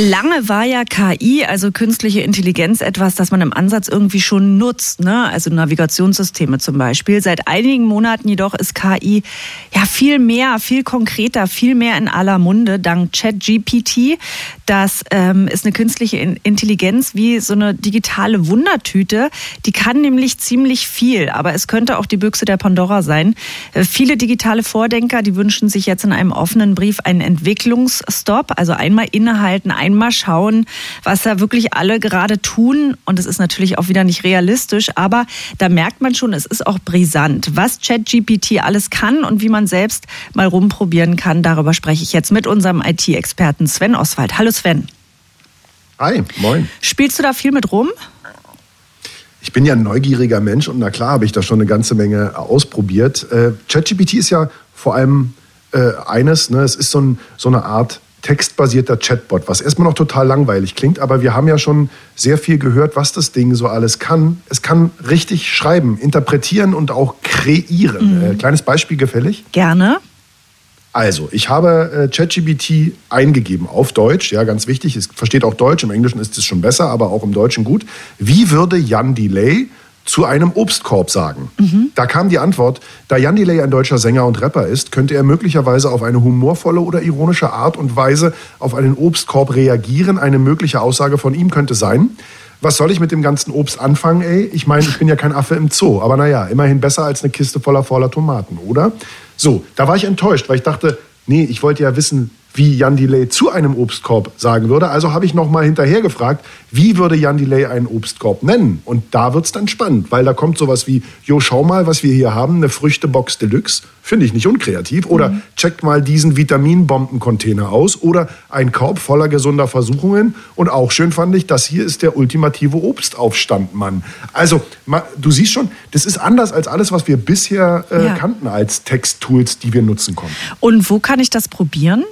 Lange war ja KI, also künstliche Intelligenz, etwas, das man im Ansatz irgendwie schon nutzt, ne? also Navigationssysteme zum Beispiel. Seit einigen Monaten jedoch ist KI ja viel mehr, viel konkreter, viel mehr in aller Munde dank ChatGPT. Das ähm, ist eine künstliche Intelligenz wie so eine digitale Wundertüte. Die kann nämlich ziemlich viel, aber es könnte auch die Büchse der Pandora sein. Äh, viele digitale Vordenker, die wünschen sich jetzt in einem offenen Brief einen Entwicklungsstopp, also einmal innehalten, schauen, was da wirklich alle gerade tun. Und es ist natürlich auch wieder nicht realistisch, aber da merkt man schon, es ist auch brisant. Was ChatGPT alles kann und wie man selbst mal rumprobieren kann, darüber spreche ich jetzt mit unserem IT-Experten Sven Oswald. Hallo Sven. Hi, moin. Spielst du da viel mit rum? Ich bin ja ein neugieriger Mensch und na klar habe ich da schon eine ganze Menge ausprobiert. Äh, ChatGPT ist ja vor allem äh, eines, ne, es ist so, ein, so eine Art textbasierter Chatbot, was erstmal noch total langweilig klingt, aber wir haben ja schon sehr viel gehört, was das Ding so alles kann. Es kann richtig schreiben, interpretieren und auch kreieren. Mhm. Äh, kleines Beispiel gefällig? Gerne. Also, ich habe äh, ChatGPT eingegeben auf Deutsch, ja, ganz wichtig, es versteht auch Deutsch, im Englischen ist es schon besser, aber auch im Deutschen gut. Wie würde Jan Delay zu einem Obstkorb sagen. Mhm. Da kam die Antwort, da Jan Delay ein deutscher Sänger und Rapper ist, könnte er möglicherweise auf eine humorvolle oder ironische Art und Weise auf einen Obstkorb reagieren. Eine mögliche Aussage von ihm könnte sein, was soll ich mit dem ganzen Obst anfangen, ey? Ich meine, ich bin ja kein Affe im Zoo, aber naja, immerhin besser als eine Kiste voller voller Tomaten, oder? So, da war ich enttäuscht, weil ich dachte, nee, ich wollte ja wissen, wie Jan Delay zu einem Obstkorb sagen würde. Also habe ich nochmal hinterher gefragt, wie würde Jan Delay einen Obstkorb nennen? Und da wird es dann spannend, weil da kommt sowas wie, jo, schau mal, was wir hier haben, eine Früchtebox Deluxe, finde ich nicht unkreativ. Oder mhm. checkt mal diesen Vitaminbombencontainer aus. Oder ein Korb voller gesunder Versuchungen. Und auch schön fand ich, das hier ist der ultimative Obstaufstand, Mann. Also, du siehst schon, das ist anders als alles, was wir bisher äh, ja. kannten als Texttools, die wir nutzen konnten. Und wo kann ich das probieren?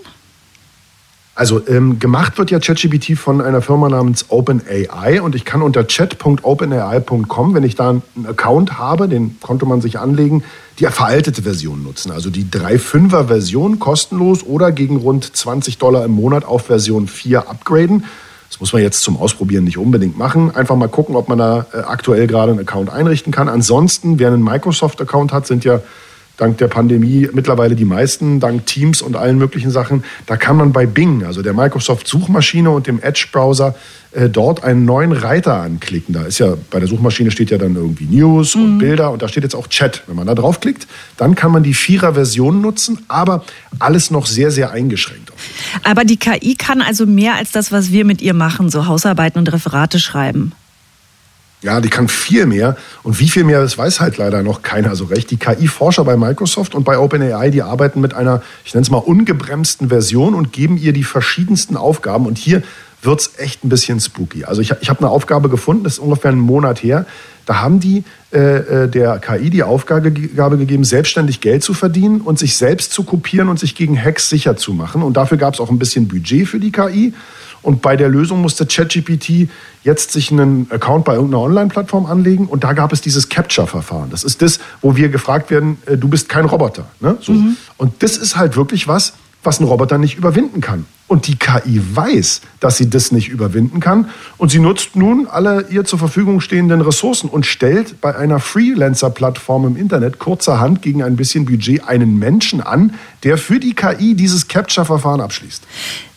Also ähm, gemacht wird ja ChatGPT von einer Firma namens OpenAI und ich kann unter chat.openai.com, wenn ich da einen Account habe, den konnte man sich anlegen, die veraltete Version nutzen. Also die 3.5er Version kostenlos oder gegen rund 20 Dollar im Monat auf Version 4 upgraden. Das muss man jetzt zum Ausprobieren nicht unbedingt machen. Einfach mal gucken, ob man da äh, aktuell gerade einen Account einrichten kann. Ansonsten, wer einen Microsoft-Account hat, sind ja dank der Pandemie mittlerweile die meisten, dank Teams und allen möglichen Sachen. Da kann man bei Bing, also der Microsoft-Suchmaschine und dem Edge-Browser, äh, dort einen neuen Reiter anklicken. Da ist ja, bei der Suchmaschine steht ja dann irgendwie News mhm. und Bilder und da steht jetzt auch Chat. Wenn man da draufklickt, dann kann man die Vierer-Version nutzen, aber alles noch sehr, sehr eingeschränkt. Aber die KI kann also mehr als das, was wir mit ihr machen, so Hausarbeiten und Referate schreiben. Ja, die kann viel mehr. Und wie viel mehr, das weiß halt leider noch keiner so recht. Die KI-Forscher bei Microsoft und bei OpenAI, die arbeiten mit einer, ich nenne es mal, ungebremsten Version und geben ihr die verschiedensten Aufgaben. Und hier wird es echt ein bisschen spooky. Also ich, ich habe eine Aufgabe gefunden, das ist ungefähr einen Monat her. Da haben die äh, äh der KI die Aufgabe gegeben, selbstständig Geld zu verdienen und sich selbst zu kopieren und sich gegen Hacks sicher zu machen. Und dafür gab es auch ein bisschen Budget für die KI. Und bei der Lösung musste ChatGPT jetzt sich einen Account bei irgendeiner Online-Plattform anlegen und da gab es dieses Capture-Verfahren. Das ist das, wo wir gefragt werden, äh, du bist kein Roboter. Ne? So. Mhm. Und das ist halt wirklich was, was ein Roboter nicht überwinden kann. Und die KI weiß, dass sie das nicht überwinden kann. Und sie nutzt nun alle ihr zur Verfügung stehenden Ressourcen und stellt bei einer Freelancer-Plattform im Internet kurzerhand gegen ein bisschen Budget einen Menschen an, der für die KI dieses Capture-Verfahren abschließt.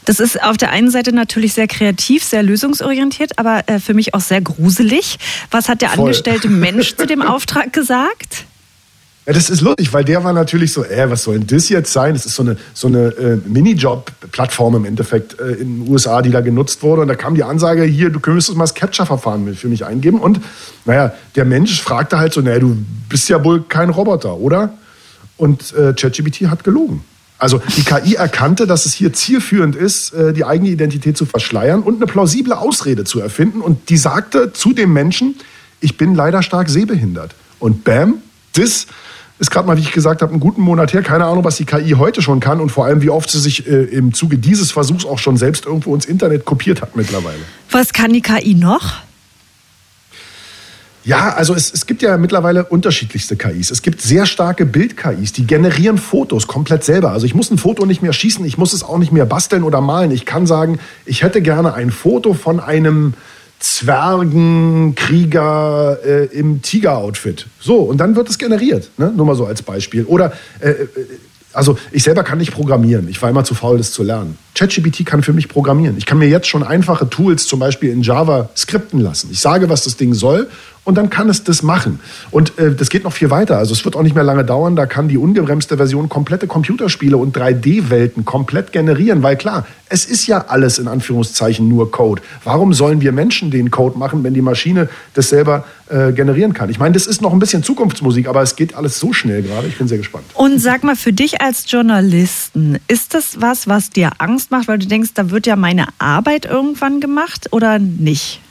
Das ist auf der einen Seite natürlich sehr kreativ, sehr lösungsorientiert, aber äh, für mich auch sehr gruselig. Was hat der Voll. angestellte Mensch zu dem Auftrag gesagt? Ja, das ist lustig, weil der war natürlich so, äh, was soll denn das jetzt sein? Das ist so eine, so eine äh, Minijob-Plattform im Endeffekt äh, in den USA, die da genutzt wurde. Und da kam die Ansage, hier, du könntest mal das Capture-Verfahren für mich eingeben. Und naja, der Mensch fragte halt so, naja, du bist ja wohl kein Roboter, oder? Und äh, ChatGPT hat gelogen. Also die KI erkannte, dass es hier zielführend ist, äh, die eigene Identität zu verschleiern und eine plausible Ausrede zu erfinden. Und die sagte zu dem Menschen, ich bin leider stark sehbehindert. Und bam, das ist gerade mal, wie ich gesagt habe, einen guten Monat her. Keine Ahnung, was die KI heute schon kann und vor allem, wie oft sie sich äh, im Zuge dieses Versuchs auch schon selbst irgendwo ins Internet kopiert hat mittlerweile. Was kann die KI noch? Ja, also es, es gibt ja mittlerweile unterschiedlichste KIs. Es gibt sehr starke Bild-KIs, die generieren Fotos komplett selber. Also ich muss ein Foto nicht mehr schießen, ich muss es auch nicht mehr basteln oder malen. Ich kann sagen, ich hätte gerne ein Foto von einem Zwergenkrieger äh, im Tiger-Outfit. So, und dann wird es generiert. Ne? Nur mal so als Beispiel. Oder äh, äh also ich selber kann nicht programmieren. Ich war immer zu faul, das zu lernen. ChatGPT kann für mich programmieren. Ich kann mir jetzt schon einfache Tools, zum Beispiel in Java, skripten lassen. Ich sage, was das Ding soll und dann kann es das machen. Und äh, das geht noch viel weiter. Also es wird auch nicht mehr lange dauern. Da kann die ungebremste Version komplette Computerspiele und 3D-Welten komplett generieren. Weil klar, es ist ja alles in Anführungszeichen nur Code. Warum sollen wir Menschen den Code machen, wenn die Maschine das selber äh, generieren kann? Ich meine, das ist noch ein bisschen Zukunftsmusik, aber es geht alles so schnell gerade. Ich bin sehr gespannt. Und sag mal, für dich als Journalisten, ist das was, was dir Angst macht, weil du denkst, da wird ja meine Arbeit irgendwann gemacht oder nicht?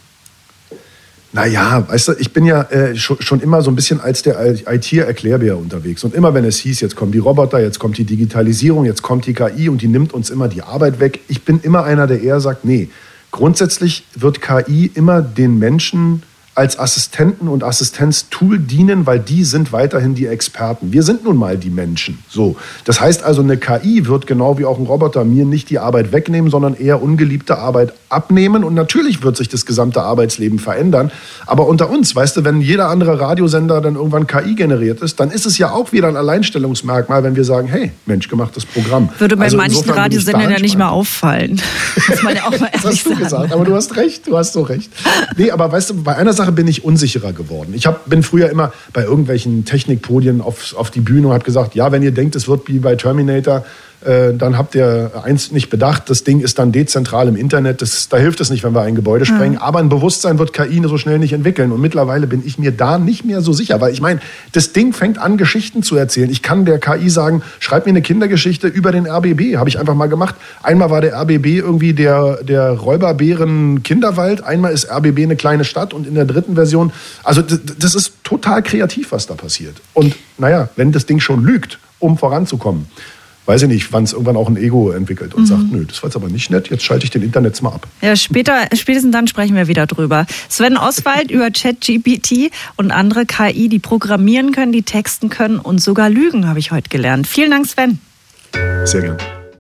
Naja, weißt du, ich bin ja äh, schon, schon, immer so ein bisschen als der IT-Erklärbär unterwegs. Und immer wenn es hieß, jetzt kommen die Roboter, jetzt kommt die Digitalisierung, jetzt kommt die KI und die nimmt uns immer die Arbeit weg. Ich bin immer einer, der eher sagt, nee, grundsätzlich wird KI immer den Menschen als Assistenten und Assistenztool dienen, weil die sind weiterhin die Experten. Wir sind nun mal die Menschen. So. Das heißt also, eine KI wird genau wie auch ein Roboter mir nicht die Arbeit wegnehmen, sondern eher ungeliebte Arbeit abnehmen. Und natürlich wird sich das gesamte Arbeitsleben verändern. Aber unter uns, weißt du, wenn jeder andere Radiosender dann irgendwann KI generiert ist, dann ist es ja auch wieder ein Alleinstellungsmerkmal, wenn wir sagen, hey, menschgemachtes Programm. Würde bei also manchen Radiosendern ja nicht mehr auffallen. Das, man ja auch mal das hast du sagen. gesagt, aber du hast recht, du hast so recht. Nee, aber weißt du, bei einer Sache Sache bin ich unsicherer geworden. Ich hab, bin früher immer bei irgendwelchen Technikpodien auf, auf die Bühne und habe gesagt, ja, wenn ihr denkt, es wird wie bei Terminator, dann habt ihr eins nicht bedacht, das Ding ist dann dezentral im Internet. Das, da hilft es nicht, wenn wir ein Gebäude sprengen. Mhm. Aber ein Bewusstsein wird KI so schnell nicht entwickeln. Und mittlerweile bin ich mir da nicht mehr so sicher. Weil ich meine, das Ding fängt an, Geschichten zu erzählen. Ich kann der KI sagen, schreib mir eine Kindergeschichte über den RBB. Habe ich einfach mal gemacht. Einmal war der RBB irgendwie der, der Räuberbären Kinderwald. Einmal ist RBB eine kleine Stadt. Und in der dritten Version, also das ist total kreativ, was da passiert. Und naja, wenn das Ding schon lügt, um voranzukommen, weiß ich nicht, wann es irgendwann auch ein Ego entwickelt und mhm. sagt, nö, das war jetzt aber nicht nett, jetzt schalte ich den Internet mal ab. Ja, später, spätestens dann sprechen wir wieder drüber. Sven Oswald über ChatGPT und andere KI, die programmieren können, die texten können und sogar lügen, habe ich heute gelernt. Vielen Dank, Sven. Sehr gerne.